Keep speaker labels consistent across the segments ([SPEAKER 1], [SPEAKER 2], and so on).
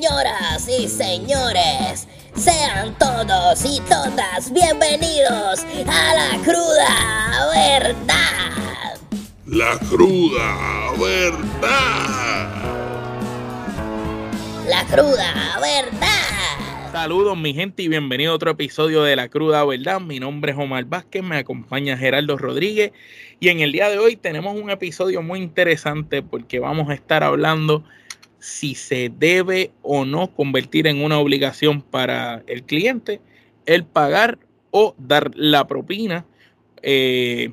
[SPEAKER 1] Señoras y señores, sean todos y todas bienvenidos a la cruda verdad.
[SPEAKER 2] La cruda verdad.
[SPEAKER 1] La cruda verdad.
[SPEAKER 3] Saludos mi gente y bienvenido a otro episodio de La Cruda Verdad. Mi nombre es Omar Vázquez, me acompaña Gerardo Rodríguez y en el día de hoy tenemos un episodio muy interesante porque vamos a estar hablando si se debe o no convertir en una obligación para el cliente el pagar o dar la propina eh,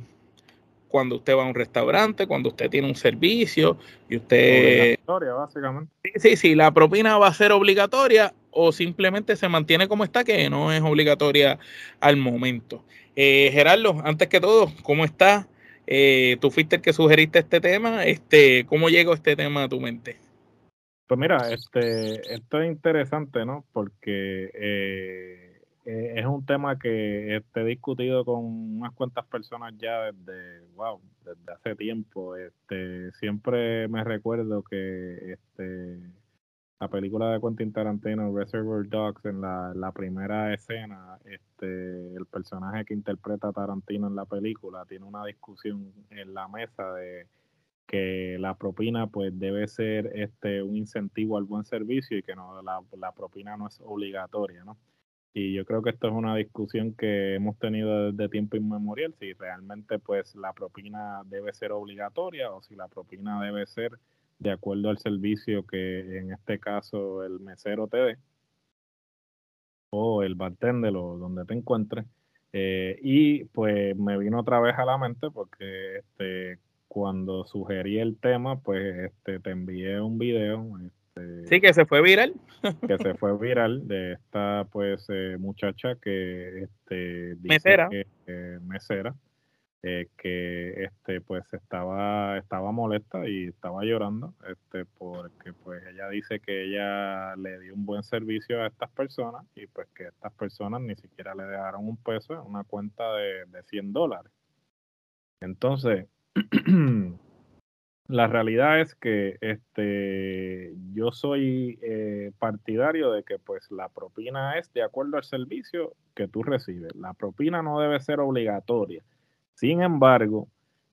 [SPEAKER 3] cuando usted va a un restaurante, cuando usted tiene un servicio y usted...
[SPEAKER 4] Obligatoria, básicamente.
[SPEAKER 3] Sí, sí, sí, la propina va a ser obligatoria o simplemente se mantiene como está, que no es obligatoria al momento. Eh, Gerardo, antes que todo, ¿cómo estás? Eh, tú fuiste el que sugeriste este tema. Este, ¿Cómo llegó este tema a tu mente?
[SPEAKER 4] Pues mira, este, esto es interesante, ¿no? Porque eh, eh, es un tema que este, he discutido con unas cuantas personas ya desde, wow, desde hace tiempo. Este, siempre me recuerdo que este, la película de Quentin Tarantino, Reservoir Dogs, en la, la primera escena, este, el personaje que interpreta a Tarantino en la película tiene una discusión en la mesa de que la propina pues debe ser este un incentivo al buen servicio y que no la, la, propina no es obligatoria, ¿no? Y yo creo que esto es una discusión que hemos tenido desde tiempo inmemorial, si realmente pues la propina debe ser obligatoria o si la propina debe ser de acuerdo al servicio que en este caso el mesero te dé o el bartender o donde te encuentres. Eh, y pues me vino otra vez a la mente porque este, cuando sugerí el tema, pues este, te envié un video. Este,
[SPEAKER 3] sí, que se fue viral.
[SPEAKER 4] que se fue viral de esta pues eh, muchacha que este, dice
[SPEAKER 3] mesera.
[SPEAKER 4] Que, eh, mesera eh, que este pues estaba estaba molesta y estaba llorando este porque pues ella dice que ella le dio un buen servicio a estas personas y pues que estas personas ni siquiera le dejaron un peso en una cuenta de, de 100 dólares entonces la realidad es que este yo soy eh, partidario de que pues la propina es de acuerdo al servicio que tú recibes. La propina no debe ser obligatoria. Sin embargo,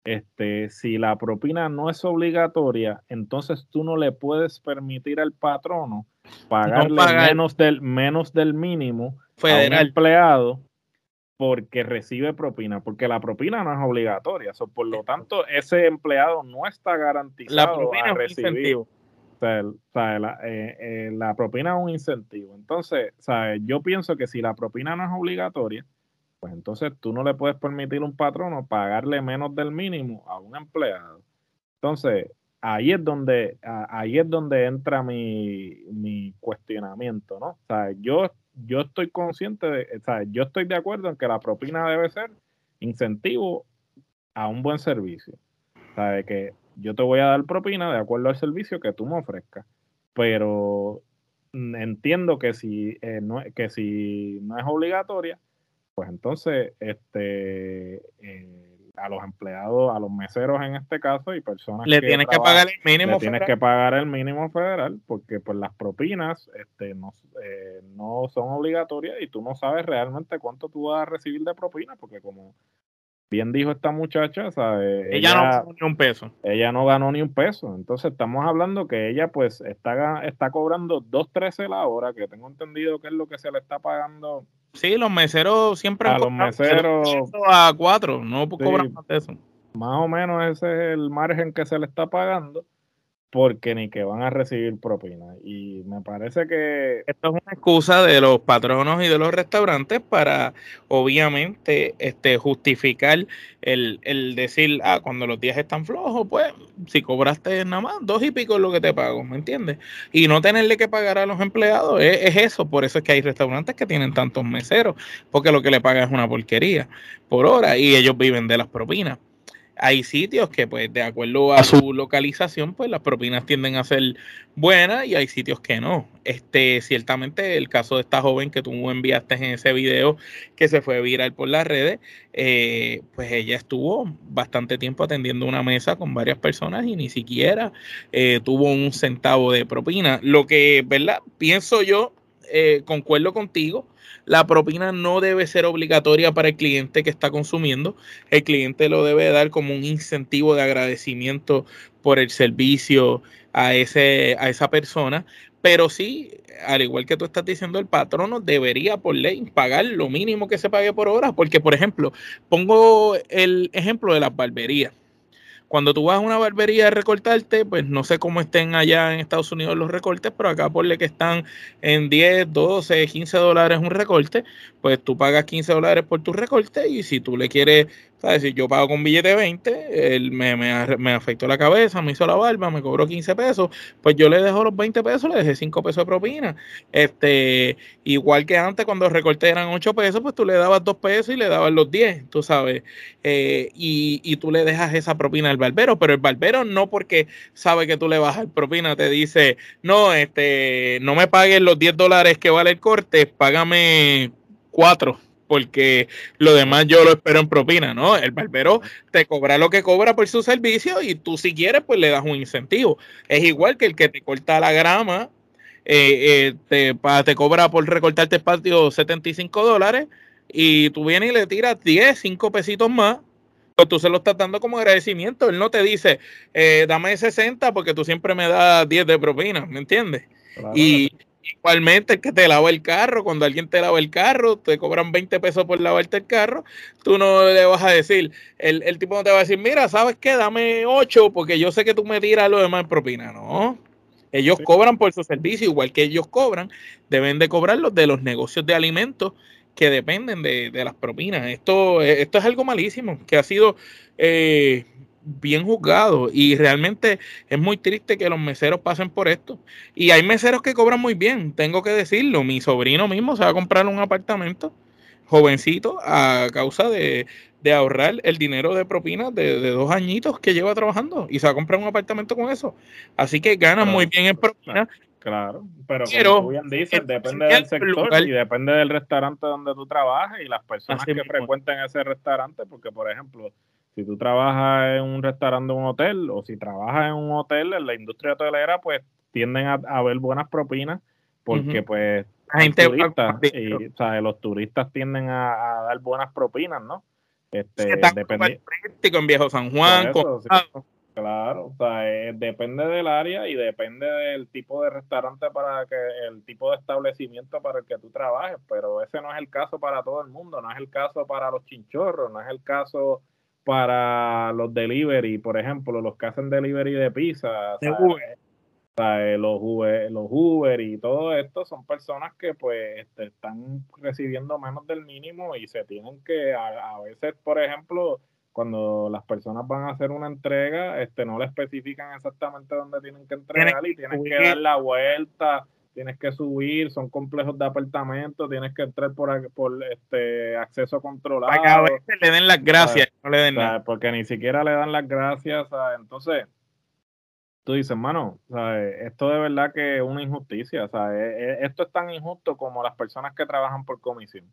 [SPEAKER 4] este, si la propina no es obligatoria, entonces tú no le puedes permitir al patrono pagarle
[SPEAKER 3] No pagar.
[SPEAKER 4] menos del menos del mínimo a un empleado porque recibe propina, porque la propina no es obligatoria. So, por lo tanto, ese empleado no está garantizado
[SPEAKER 3] La propina
[SPEAKER 4] a
[SPEAKER 3] es un
[SPEAKER 4] recibir.
[SPEAKER 3] incentivo.
[SPEAKER 4] O sea, el- o sea, la, eh, eh, la propina es un incentivo. Entonces, o sea, yo pienso que si la propina no es obligatoria, pues entonces tú no le puedes permitir a un patrono pagarle menos del mínimo a un empleado. Entonces, ahí es donde, ahí es donde entra mi, mi cuestionamiento, ¿no? O sea, yo, yo estoy consciente de, o sea, yo estoy de acuerdo en que la propina debe ser incentivo a un buen servicio. O sea, de que yo te voy a dar propina de acuerdo al servicio que tú me ofrezcas. Pero entiendo que si, eh, no, que si no es obligatoria, pues entonces este eh, a los empleados, a los meseros en este caso y personas
[SPEAKER 3] Le tienes que pagar el mínimo.
[SPEAKER 4] le tienes
[SPEAKER 3] federal.
[SPEAKER 4] que pagar el mínimo federal porque pues las propinas este, no, eh, no son obligatorias y tú no sabes realmente cuánto tú vas a recibir de propina porque como bien dijo esta muchacha, ¿sabes?
[SPEAKER 3] Ella, no pagó ni un peso.
[SPEAKER 4] ella no ganó ni un peso. Entonces estamos hablando que ella pues está, está cobrando 2.13 la hora, que tengo entendido que es lo que se le está pagando
[SPEAKER 3] Sí, los meseros siempre
[SPEAKER 4] A
[SPEAKER 3] han
[SPEAKER 4] los meseros-
[SPEAKER 3] a cuatro, no
[SPEAKER 4] Sí.
[SPEAKER 3] cobran más de eso.
[SPEAKER 4] más o menos ese es el margen que se le está pagando porque ni que van a recibir propina. Y me parece que
[SPEAKER 3] Esto es una excusa de los patronos y de los restaurantes para, obviamente, este, justificar el, el decir, ah, cuando los días están flojos, pues, si cobraste nada más, dos y pico es lo que te pago, ¿me entiendes? Y no tenerle que pagar a los empleados es, es eso, por eso es que hay restaurantes que tienen tantos meseros, porque lo que le pagan es una porquería por hora y ellos viven de las propinas. Hay sitios que, pues, de acuerdo a su localización, pues las propinas tienden a ser buenas y hay sitios que no. Este, ciertamente, el caso de esta joven que tú enviaste en ese video que se fue viral por las redes, eh, pues ella estuvo bastante tiempo atendiendo una mesa con varias personas y ni siquiera eh, tuvo un centavo de propina. Lo que, ¿verdad? Pienso yo, eh, concuerdo contigo la propina no debe ser obligatoria para el cliente que está consumiendo. El cliente lo debe dar como un incentivo de agradecimiento por el servicio a, ese, a esa persona. Pero sí, al igual que tú estás diciendo, el patrono debería por ley pagar lo mínimo que se pague por hora. Porque, por ejemplo, pongo el ejemplo de las barberías cuando tú vas a una barbería a recortarte, pues no sé cómo estén allá en Estados Unidos los recortes, pero acá ponle que están en 10, 12, 15 dólares un recorte, pues tú pagas 15 dólares por tu recorte y si tú le quieres si yo pago con billete de 20, él me, me, afectó la cabeza, me hizo la barba, me cobró 15 pesos, pues yo le dejo los 20 pesos, le dejé 5 pesos de propina. Este, igual que antes cuando recorté eran 8 pesos, pues tú le dabas 2 pesos y le dabas los 10, tú sabes. Eh, y, y, tú le dejas esa propina al barbero, pero el barbero no porque sabe que tú le bajas propina, te dice, no, este, no me pagues los 10 dólares que vale el corte, págame 4 porque lo demás yo lo espero en propina, ¿no? El barbero te cobra lo que cobra por su servicio y tú si quieres pues le das un incentivo. Es igual que el que te corta la grama, eh, eh, te, te cobra por recortarte el patio 75 dólares y tú vienes y le tiras 10, 5 pesitos más pues tú se lo estás dando como agradecimiento. Él no te dice, eh, dame 60 porque tú siempre me das 10 de propina, ¿me entiendes? Y, Igualmente, el que te lava el carro, cuando alguien te lava el carro, te cobran 20 pesos por lavarte el carro, tú no le vas a decir, el, el tipo no te va a decir, mira, ¿sabes qué? Dame 8 porque yo sé que tú me tiras lo demás en propina. No, ellos cobran por su servicio, igual que ellos cobran, deben de cobrarlos de los negocios de alimentos que dependen de, de las propinas. Esto, esto es algo malísimo, que ha sido... Eh, bien juzgado y realmente es muy triste que los meseros pasen por esto. Y hay meseros que cobran muy bien, tengo que decirlo. Mi sobrino mismo se va a comprar un apartamento jovencito a causa de, ahorrar el dinero de propina de, dos añitos que lleva trabajando y se va a comprar un apartamento con eso. Así que gana muy bien en propina.
[SPEAKER 4] Claro, pero, como bien dices, depende del sector y depende del restaurante donde tú trabajes y las personas que frecuenten ese restaurante, porque por ejemplo, si tú trabajas en un restaurante o un hotel, o si trabajas en un hotel, en la industria hotelera, pues tienden a, a ver buenas propinas, porque pues gente turistas, y, o sea, los turistas tienden a, dar buenas propinas, ¿no?
[SPEAKER 3] Este, depende, en Viejo San Juan.
[SPEAKER 4] claro, o sea, eh, depende del área y depende del tipo de restaurante para que, el tipo de establecimiento para el que tú trabajes, pero ese no es el caso para todo el mundo, no es el caso para los chinchorros, no es el caso para los delivery, por ejemplo, los que hacen delivery de pizza, los, Uber, los Uber y todo esto son personas que pues este, están recibiendo menos del mínimo y se tienen que, a, veces, por ejemplo, cuando las personas van a hacer una entrega, este, no le especifican exactamente dónde tienen que entregar y tienen que dar la vuelta tienes que subir, son complejos de apartamentos, tienes que entrar por, por este acceso controlado. Para que a
[SPEAKER 3] veces le den las gracias, no le den nada.
[SPEAKER 4] Porque ni siquiera le dan las gracias. Entonces, tú dices, mano, esto de verdad que es una injusticia. Esto es tan injusto como las personas que trabajan por comisión.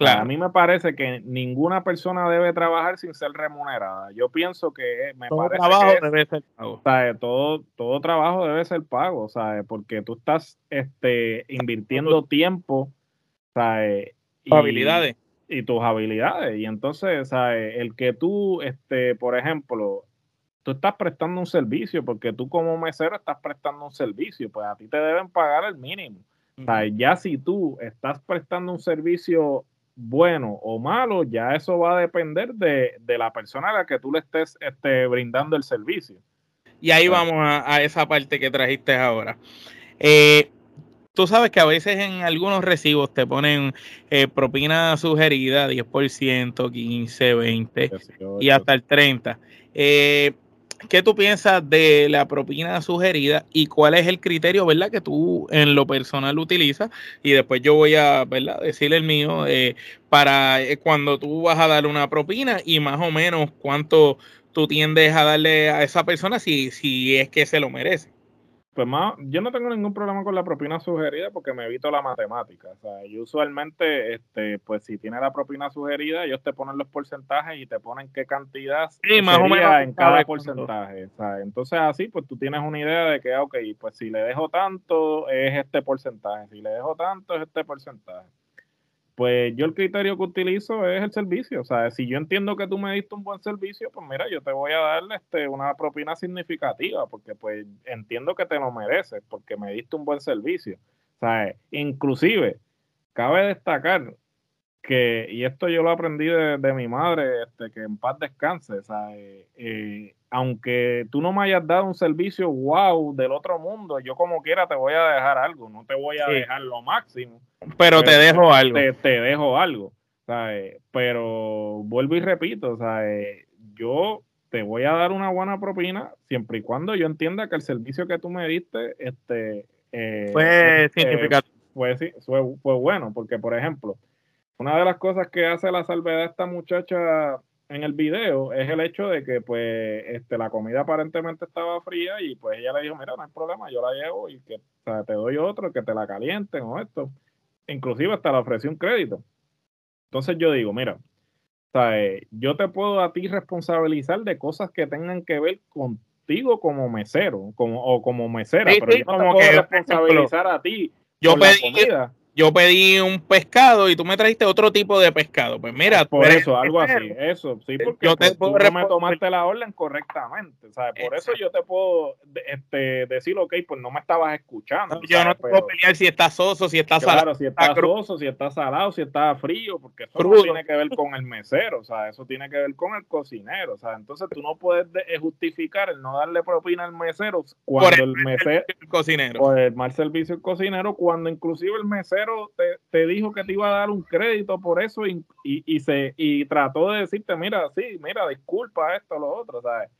[SPEAKER 4] Claro. A mí me parece que ninguna persona debe trabajar sin ser remunerada. Yo pienso que me
[SPEAKER 3] todo trabajo debe ser pago.
[SPEAKER 4] Todo, todo trabajo debe ser pago, ¿sabes? Porque tú estás este, invirtiendo tiempo, ¿sabes?
[SPEAKER 3] Y, habilidades.
[SPEAKER 4] Y tus habilidades. Y entonces, ¿sabes? El que tú, este, por ejemplo, tú estás prestando un servicio, porque tú como mesero estás prestando un servicio, pues a ti te deben pagar el mínimo. O sea, ya si tú estás prestando un servicio bueno o malo, ya eso va a depender de, la persona a la que tú le estés este, brindando el servicio.
[SPEAKER 3] Y ahí vamos a, esa parte que trajiste ahora. Eh, tú sabes que a veces en algunos recibos te ponen eh, propina sugerida 10%, 15, 20 y hasta el 30. Eh, ¿Qué tú piensas de la propina sugerida y cuál es el criterio, verdad, que tú en lo personal utilizas? Y después yo voy a, ¿verdad?, decir el mío eh, para eh, cuando tú vas a dar una propina y más o menos cuánto tú tiendes a darle a esa persona si, si es que se lo merece.
[SPEAKER 4] Pues más, yo no tengo ningún problema con la propina sugerida porque me evito la matemática. O sea, yo usualmente, este, pues si tiene la propina sugerida, ellos te ponen los porcentajes y te ponen qué cantidad
[SPEAKER 3] sí, más o menos
[SPEAKER 4] en cada porcentaje. O sea, entonces así, pues tú tienes una idea de que, ok, pues si le dejo tanto es este porcentaje, si le dejo tanto es este porcentaje pues yo el criterio que utilizo es el servicio. O sea, si yo entiendo que tú me diste un buen servicio, pues mira, yo te voy a darle este, una propina significativa, porque pues entiendo que te lo mereces, porque me diste un buen servicio. O sea, inclusive, cabe destacar que, y esto yo lo aprendí de, mi madre, este, que en paz descanse, o sea, eh, eh, aunque tú no me hayas dado un servicio wow del otro mundo, yo como quiera te voy a dejar algo, no te voy a dejar lo máximo.
[SPEAKER 3] Pero, te dejo algo.
[SPEAKER 4] Te, dejo algo. Pero vuelvo y repito, yo te voy a dar una buena propina siempre y cuando yo entienda que el servicio que tú me diste este,
[SPEAKER 3] eh, fue
[SPEAKER 4] este, significativo. Fue, fue, fue bueno, porque por ejemplo, una de las cosas que hace la salvedad esta muchacha en el video es el hecho de que pues este la comida aparentemente estaba fría y pues ella le dijo, mira, no hay problema, yo la llevo y que te doy otro, que te la calienten o esto. Inclusive hasta le ofrecí un crédito. Entonces yo digo, mira, yo te puedo a ti responsabilizar de cosas que tengan que ver contigo como mesero como, o como mesera, pero yo no te puedo responsabilizar a ti
[SPEAKER 3] yo pedí, comida yo pedí un pescado y tú me trajiste otro tipo de pescado. Pues mira,
[SPEAKER 4] por eso, algo así, eso, sí, porque yo te pues, tú no me tomaste la orden correctamente, ¿sabes? Por eso yo te puedo este, decir, ok, pues no me estabas escuchando.
[SPEAKER 3] yo no te puedo pelear si está soso, si está salado. Claro,
[SPEAKER 4] si está soso, si está salado, si está frío, porque eso no tiene que ver con el mesero, o sea, eso tiene que ver con el cocinero, o sea, entonces tú no puedes eh, justificar el no darle propina al mesero cuando el, mesero,
[SPEAKER 3] el cocinero.
[SPEAKER 4] por el mal servicio del cocinero, cuando inclusive el mesero te, dijo que te iba a dar un crédito por eso y, y, se, y trató de decirte, mira, sí, mira, disculpa esto, lo otro, ¿sabes?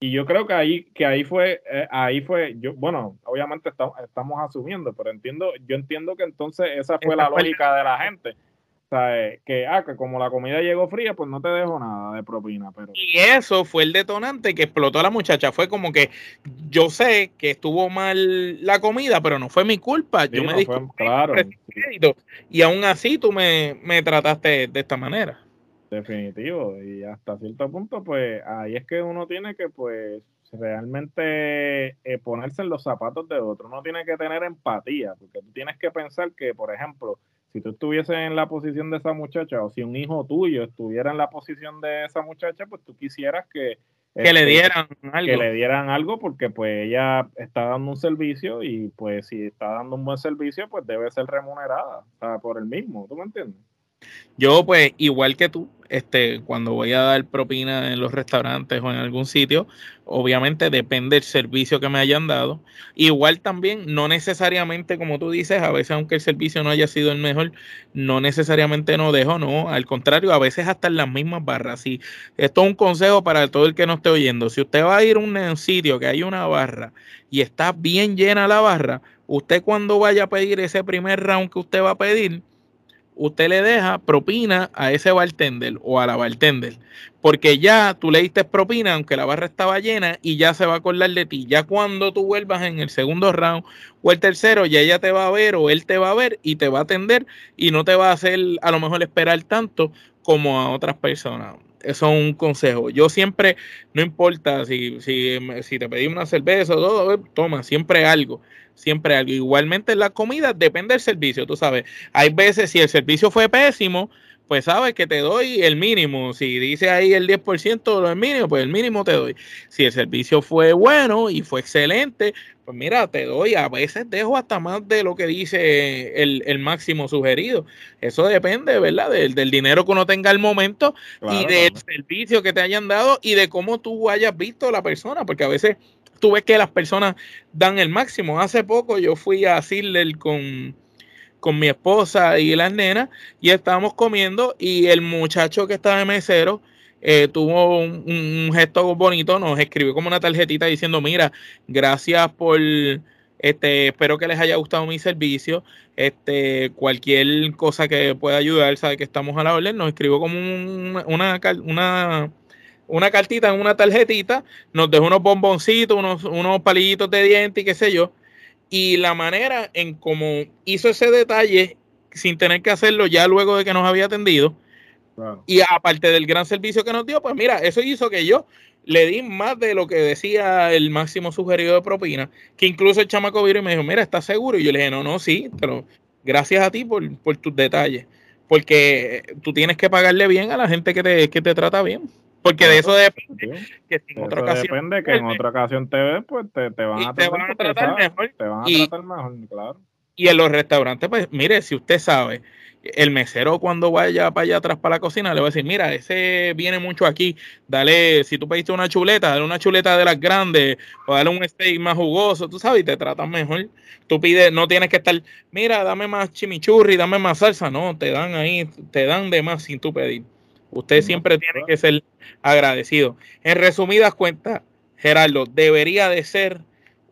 [SPEAKER 4] Y yo creo que ahí, que ahí fue, eh, ahí fue, yo, bueno, obviamente estamos, estamos asumiendo, pero entiendo, yo entiendo que entonces esa fue la lógica de la gente que, ah, que como la comida llegó fría, pues no te dejo nada de propina. Pero...
[SPEAKER 3] Y eso fue el detonante que explotó a la muchacha. Fue como que yo sé que estuvo mal la comida, pero no fue mi culpa. yo me dije,
[SPEAKER 4] claro.
[SPEAKER 3] Y aún así tú me, me trataste de esta manera.
[SPEAKER 4] Definitivo. Y hasta cierto punto, pues ahí es que uno tiene que, pues, realmente eh, ponerse en los zapatos de otro. Uno tiene que tener empatía, porque tú tienes que pensar que, por ejemplo, si tú estuvieses en la posición de esa muchacha o si un hijo tuyo estuviera en la posición de esa muchacha, pues tú quisieras que
[SPEAKER 3] que le este, dieran algo.
[SPEAKER 4] Que le dieran algo porque pues ella está dando un servicio y pues si está dando un buen servicio pues debe ser remunerada por el mismo, ¿tú me entiendes?
[SPEAKER 3] Yo, pues, igual que tú, este, cuando voy a dar propina en los restaurantes o en algún sitio, obviamente depende del servicio que me hayan dado. Igual también, no necesariamente, como tú dices, a veces aunque el servicio no haya sido el mejor, no necesariamente no dejo, no. Al contrario, a veces hasta en las mismas barras. Y esto es un consejo para todo el que no esté oyendo. Si usted va a ir a un sitio que hay una barra y está bien llena la barra, usted cuando vaya a pedir ese primer round que usted va a pedir, usted le deja propina a ese bartender o a la bartender, porque ya tú le diste propina aunque la barra estaba llena y ya se va a acordar de ti. Ya cuando tú vuelvas en el segundo round o el tercero, ya ella te va a ver o él te va a ver y te va a atender y no te va a hacer a lo mejor esperar tanto como a otras personas. Eso es un consejo. Yo siempre, no importa si, si, te pedí una cerveza o todo, toma, siempre algo siempre algo. Igualmente en la comida depende del servicio, tú sabes. Hay veces si el servicio fue pésimo, pues sabes que te doy el mínimo. Si dice ahí el 10% del mínimo, pues el mínimo te doy. Si el servicio fue bueno y fue excelente, pues mira, te doy. A veces dejo hasta más de lo que dice el, máximo sugerido. Eso depende, ¿verdad? Del, dinero que uno tenga al momento y del servicio que te hayan dado y de cómo tú hayas visto a la persona, porque a veces tú ves que las personas dan el máximo. Hace poco yo fui a Sidler con, con mi esposa y las nenas y estábamos comiendo y el muchacho que estaba de mesero eh, tuvo un, gesto bonito, nos escribió como una tarjetita diciendo, mira, gracias por, este, espero que les haya gustado mi servicio, este, cualquier cosa que pueda ayudar, sabe que estamos a la orden, nos escribió como una, una una cartita en una tarjetita, nos dejó unos bomboncitos, unos, unos palillitos de diente y qué sé yo. Y la manera en cómo hizo ese detalle sin tener que hacerlo ya luego de que nos había atendido. Y aparte del gran servicio que nos dio, pues mira, eso hizo que yo le di más de lo que decía el máximo sugerido de propina, que incluso el chamaco vino y me dijo, mira, ¿estás seguro? Y yo le dije, no, no, sí, pero gracias a ti por, por tus detalles, porque tú tienes que pagarle bien a la gente que te, que te trata bien. Porque de eso depende
[SPEAKER 4] que en otra ocasión. Depende que en otra ocasión te ves, pues te, van, a tratar, mejor. Te van a tratar mejor, claro.
[SPEAKER 3] Y en los restaurantes, pues mire, si usted sabe, el mesero cuando vaya para allá atrás para la cocina le va a decir, mira, ese viene mucho aquí, dale, si tú pediste una chuleta, dale una chuleta de las grandes, o dale un steak más jugoso, tú sabes, y te tratan mejor. Tú pides, no tienes que estar, mira, dame más chimichurri, dame más salsa, no, te dan ahí, te dan de más sin tú pedir. Usted siempre tiene que ser agradecido. En resumidas cuentas, Gerardo, debería de ser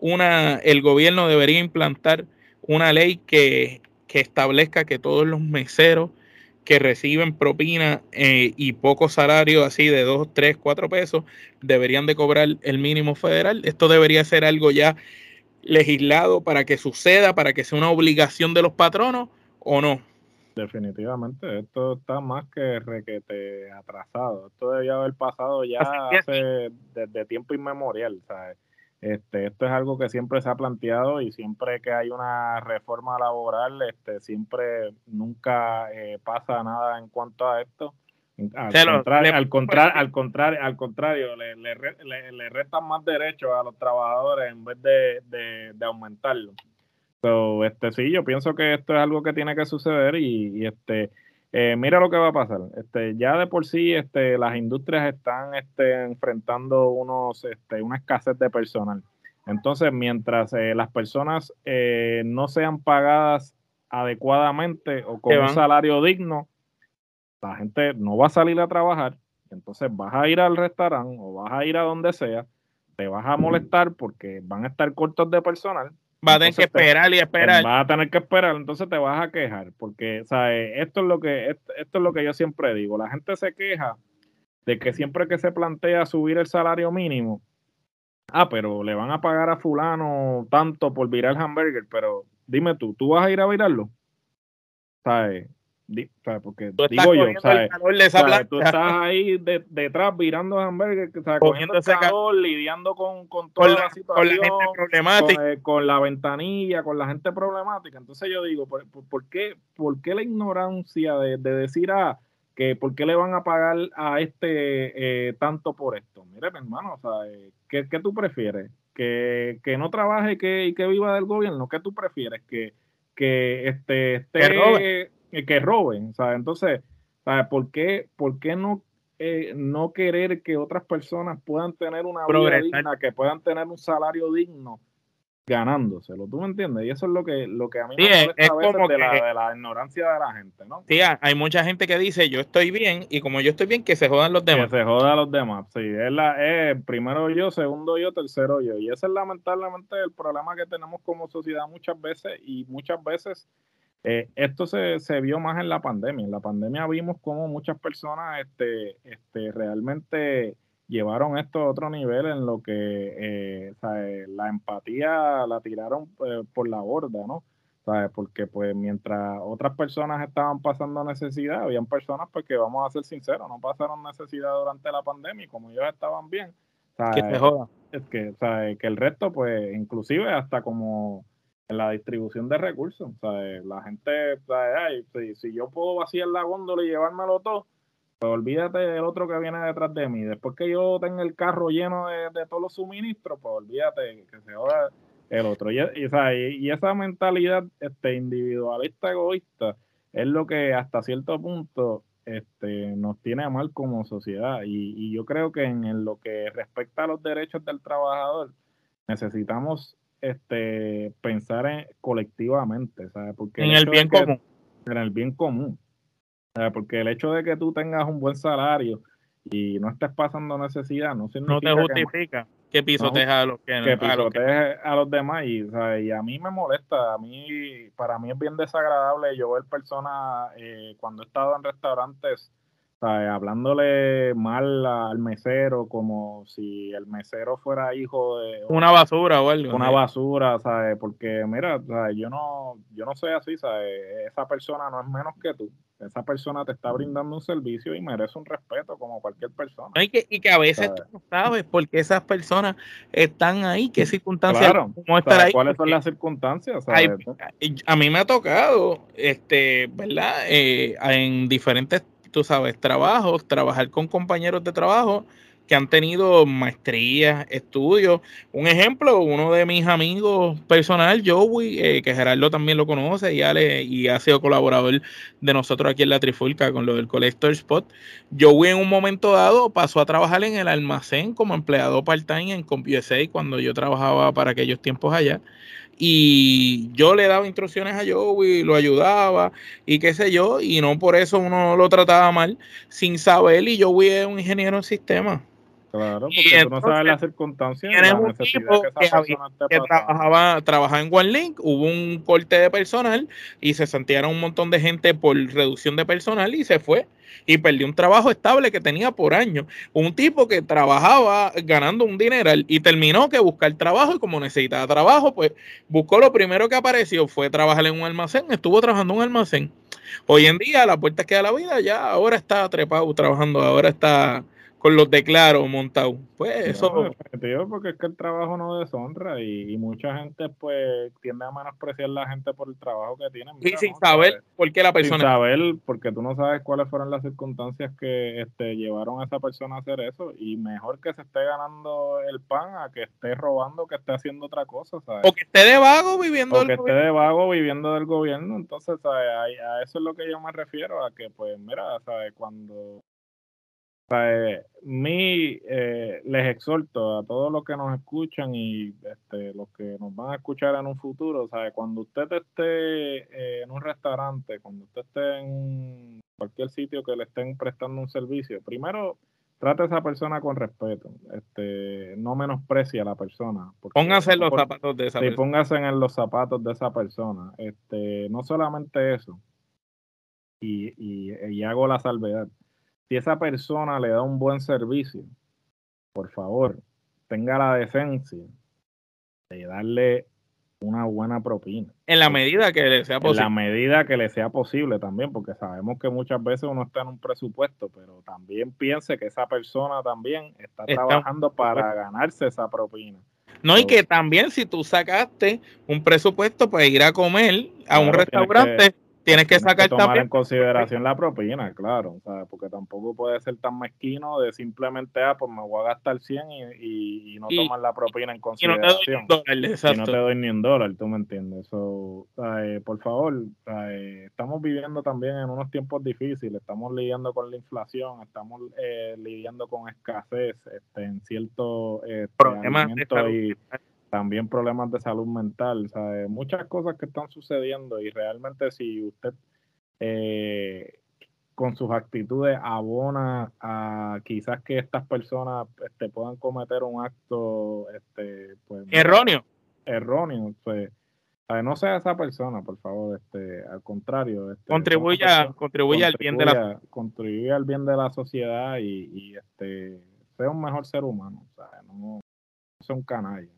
[SPEAKER 3] una, el gobierno debería implantar una ley que, establezca que todos los meseros que reciben propina eh, y poco salario, así de 2, 3, 4 pesos, deberían de cobrar el mínimo federal. Esto debería ser algo ya legislado para que suceda, para que sea una obligación de los patronos o no.
[SPEAKER 4] Definitivamente, esto está más que requete atrasado. Esto debía haber pasado ya hace desde tiempo inmemorial. Este, esto es algo que siempre se ha planteado y siempre que hay una reforma laboral, este, siempre nunca eh, pasa nada en cuanto a esto. Al, contrario, al, contrario, al contrario, al contrario, le, le, restan más derechos a los trabajadores en vez de, de, de aumentarlo. So, este, sí, yo pienso que esto es algo que tiene que suceder y, este, eh, mira lo que va a pasar. Este, ya de por sí, este, las industrias están este, enfrentando unos, este, una escasez de personal. Entonces, mientras eh, las personas eh, no sean pagadas adecuadamente o con un salario digno, la gente no va a salir a trabajar. Entonces vas a ir al restaurante o vas a ir a donde sea, te vas a molestar porque van a estar cortos de personal
[SPEAKER 3] Va a tener que esperar y esperar.
[SPEAKER 4] Va a tener que esperar, entonces te vas a quejar, porque ¿sabes? esto es lo que esto, es lo que yo siempre digo. La gente se queja de que siempre que se plantea subir el salario mínimo, ah, pero le van a pagar a fulano tanto por virar el hamburger, pero dime tú, ¿tú vas a ir a virarlo? ¿Sabes? Porque digo yo, tú estás ahí detrás virando hamburgues, cogiendo ese calor, lidiando con, con toda la, situación, con la gente problemática, eh, con, la ventanilla, con la gente problemática. Entonces yo digo, ¿por, por, qué, por qué la ignorancia de, decir a ah, que por qué le van a pagar a este eh, tanto por esto? Mire, hermano, o sea, eh, ¿qué, tú prefieres? ¿Que, que no trabaje que, y que viva del gobierno? ¿Qué tú prefieres? ¿Que, que este, esté que roben, ¿sabes? Entonces, ¿sabes? ¿Por qué, por qué no, eh, no querer que otras personas puedan tener una vida digna, que puedan tener un salario digno ganándoselo? ¿Tú me entiendes? Y eso es lo que, lo que a mí me
[SPEAKER 3] es, como
[SPEAKER 4] de, la, de la ignorancia de la gente, ¿no?
[SPEAKER 3] Sí, hay mucha gente que dice yo estoy bien y como yo estoy bien, que se jodan los demás.
[SPEAKER 4] Que se jodan los demás, sí. Es, la, es primero yo, segundo yo, tercero yo. Y ese es lamentablemente el problema que tenemos como sociedad muchas veces y muchas veces eh, esto se, se, vio más en la pandemia. En la pandemia vimos cómo muchas personas este, este, realmente llevaron esto a otro nivel en lo que eh, eh, la empatía la tiraron por la borda, ¿no? Porque pues mientras otras personas estaban pasando necesidad, habían personas pues que vamos a ser sinceros, no pasaron necesidad durante la pandemia y como ellos estaban bien,
[SPEAKER 3] que te joda.
[SPEAKER 4] Es que, que el resto pues inclusive hasta como en la distribución de recursos. La gente, si, yo puedo vaciar la góndola y llevármelo todo, pues olvídate del otro que viene detrás de mí. Después que yo tenga el carro lleno de, todos los suministros, pues olvídate que se joda el otro. Y, y, esa mentalidad este, individualista, egoísta, es lo que hasta cierto punto este, nos tiene mal como sociedad. Y, y yo creo que en lo que respecta a los derechos del trabajador, necesitamos este, pensar en, colectivamente, ¿sabes? Porque
[SPEAKER 3] en el, bien común.
[SPEAKER 4] En el bien común. Porque el hecho de que tú tengas un buen salario y no estés pasando necesidad no significa
[SPEAKER 3] no te justifica que, pisotees a los que,
[SPEAKER 4] a, los demás y, y, a mí me molesta a mí para mí es bien desagradable yo ver personas eh, cuando he estado en restaurantes ¿sabes? hablándole mal al mesero como si el mesero fuera hijo de
[SPEAKER 3] una basura o algo.
[SPEAKER 4] Una basura, ¿sabes? Porque mira, ¿sabes? yo no yo no soy así, ¿sabes? Esa persona no es menos que tú. Esa persona te está brindando un servicio y merece un respeto como cualquier persona.
[SPEAKER 3] Y que, y que a veces tú no sabes por qué esas personas están ahí, qué circunstancias,
[SPEAKER 4] cómo estar ahí. ¿Cuáles son las circunstancias?
[SPEAKER 3] a mí me ha tocado, este, ¿verdad? Eh, en diferentes tú sabes, trabajos, trabajar con compañeros de trabajo que han tenido maestrías, estudios. Un ejemplo, uno de mis amigos personal, Joey, eh, que Gerardo también lo conoce y, y ha sido colaborador de nosotros aquí en la Trifulca con lo del Collector Spot. Joey en un momento dado pasó a trabajar en el almacén como empleado part-time en CompUSA cuando yo trabajaba para aquellos tiempos allá y yo le daba instrucciones a Joey, lo ayudaba y qué sé yo, y no por eso uno lo trataba mal sin saber y Joey es un ingeniero en sistemas.
[SPEAKER 4] Claro, porque tú no sabes las circunstancias. Tienes un tipo
[SPEAKER 3] que, que, trabajaba, trabajaba en OneLink, hubo un corte de personal y se sintieron un montón de gente por reducción de personal y se fue y perdió un trabajo estable que tenía por año. Un tipo que trabajaba ganando un dineral y terminó que buscar trabajo y como necesitaba trabajo, pues buscó lo primero que apareció, fue trabajar en un almacén, estuvo trabajando en un almacén. Hoy en día, la puerta que da la vida, ya ahora está trepado trabajando, ahora está con los declaros montados. Pues eso.
[SPEAKER 4] porque es que el trabajo no deshonra y, mucha gente pues tiende a menospreciar a la gente por el trabajo que tienen.
[SPEAKER 3] y sin saber por qué la persona.
[SPEAKER 4] Sin saber, porque tú no sabes cuáles fueron las circunstancias que este, llevaron a esa persona a hacer eso. Y mejor que se esté ganando el pan a que esté robando, que esté haciendo otra cosa. ¿sabes?
[SPEAKER 3] O que esté de vago viviendo
[SPEAKER 4] o que esté de vago viviendo del gobierno. Entonces, ¿sabes? A, a eso es lo que yo me refiero, a que pues mira, ¿sabes? Cuando eh, mi, eh, les exhorto a todos los que nos escuchan y este, los que nos van a escuchar en un futuro, ¿sabe? cuando usted esté eh, en un restaurante, cuando usted esté en cualquier sitio que le estén prestando un servicio, primero trate a esa persona con respeto, este, no menosprecie a la persona.
[SPEAKER 3] Póngase en los zapatos de esa
[SPEAKER 4] persona. póngase en los zapatos de esa persona. Este, no solamente eso, y, y hago la salvedad si esa persona le da un buen servicio, por favor, tenga la decencia de darle una buena propina.
[SPEAKER 3] En la medida que le sea posible.
[SPEAKER 4] En la medida que le sea posible también, porque sabemos que muchas veces uno está en un presupuesto, pero también piense que esa persona también está, trabajando para ganarse esa propina.
[SPEAKER 3] No, y que también si tú sacaste un presupuesto para ir a comer a un restaurante, tienes que sacar
[SPEAKER 4] tomar en consideración la propina, claro, sea, porque tampoco puede ser tan mezquino de simplemente, ah, pues me voy a gastar 100 y, no tomar la propina en consideración. Y no te doy ni un dólar, tú me entiendes. So, por favor, estamos viviendo también en unos tiempos difíciles, estamos lidiando con la inflación, estamos eh, lidiando con escasez este, en ciertos eh,
[SPEAKER 3] problemas
[SPEAKER 4] y también problemas de salud mental, ¿sabe? muchas cosas que están sucediendo y realmente si usted eh, con sus actitudes abona a quizás que estas personas este, puedan cometer un acto este, pues,
[SPEAKER 3] erróneo.
[SPEAKER 4] Erróneo, pues no sea esa persona, por favor, este, al contrario, este,
[SPEAKER 3] contribuya, contribuya al bien de la
[SPEAKER 4] contribuya al bien de la sociedad y, y este sea un mejor ser humano, o sea, no sea un canalla.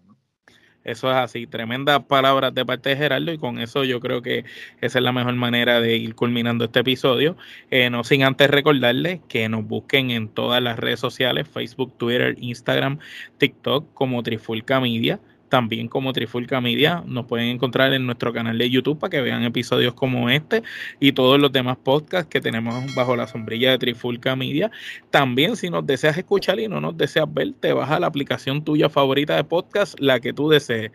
[SPEAKER 3] Eso es así, tremendas palabras de parte de Gerardo y con eso yo creo que esa es la mejor manera de ir culminando este episodio. Eh, no sin antes recordarles que nos busquen en todas las redes sociales, Facebook, Twitter, Instagram, TikTok como Trifulca Media también como Trifulca Media. Nos pueden encontrar en nuestro canal de YouTube para que vean episodios como este y todos los demás podcasts que tenemos bajo la sombrilla de Trifulca Media. También si nos deseas escuchar y no nos deseas ver, te vas a la aplicación tuya favorita de podcast, la que tú desees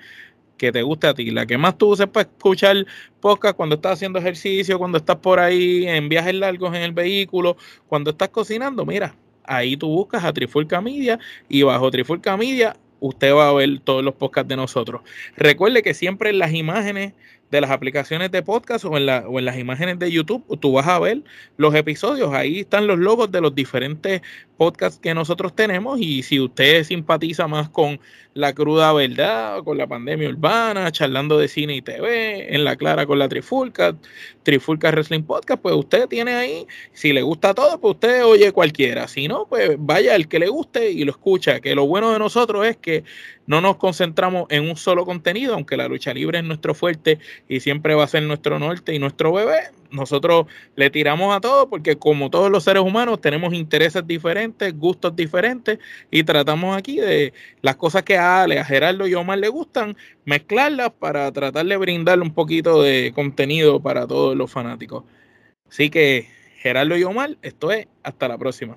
[SPEAKER 3] que te guste a ti, la que más tú uses para escuchar podcast cuando estás haciendo ejercicio, cuando estás por ahí en viajes largos en el vehículo, cuando estás cocinando, mira, ahí tú buscas a Trifulca Media y bajo Trifulca Media usted va a ver todos los podcasts de nosotros. Recuerde que siempre en las imágenes de las aplicaciones de podcast o en, la, o en las imágenes de YouTube, tú vas a ver los episodios. Ahí están los logos de los diferentes podcasts que nosotros tenemos. Y si usted simpatiza más con la cruda verdad, con la pandemia urbana, charlando de cine y TV, en la clara con la Trifulca, Trifulca Wrestling Podcast, pues usted tiene ahí, si le gusta todo, pues usted oye cualquiera. Si no, pues vaya el que le guste y lo escucha. Que lo bueno de nosotros es que no nos concentramos en un solo contenido, aunque la lucha libre es nuestro fuerte y siempre va a ser nuestro norte y nuestro bebé. Nosotros le tiramos a todo porque como todos los seres humanos tenemos intereses diferentes, gustos diferentes y tratamos aquí de las cosas que a Ale, a Gerardo y Omar le gustan, mezclarlas para tratar de brindarle un poquito de contenido para todos los fanáticos. Así que Gerardo y Omar, esto es hasta la próxima.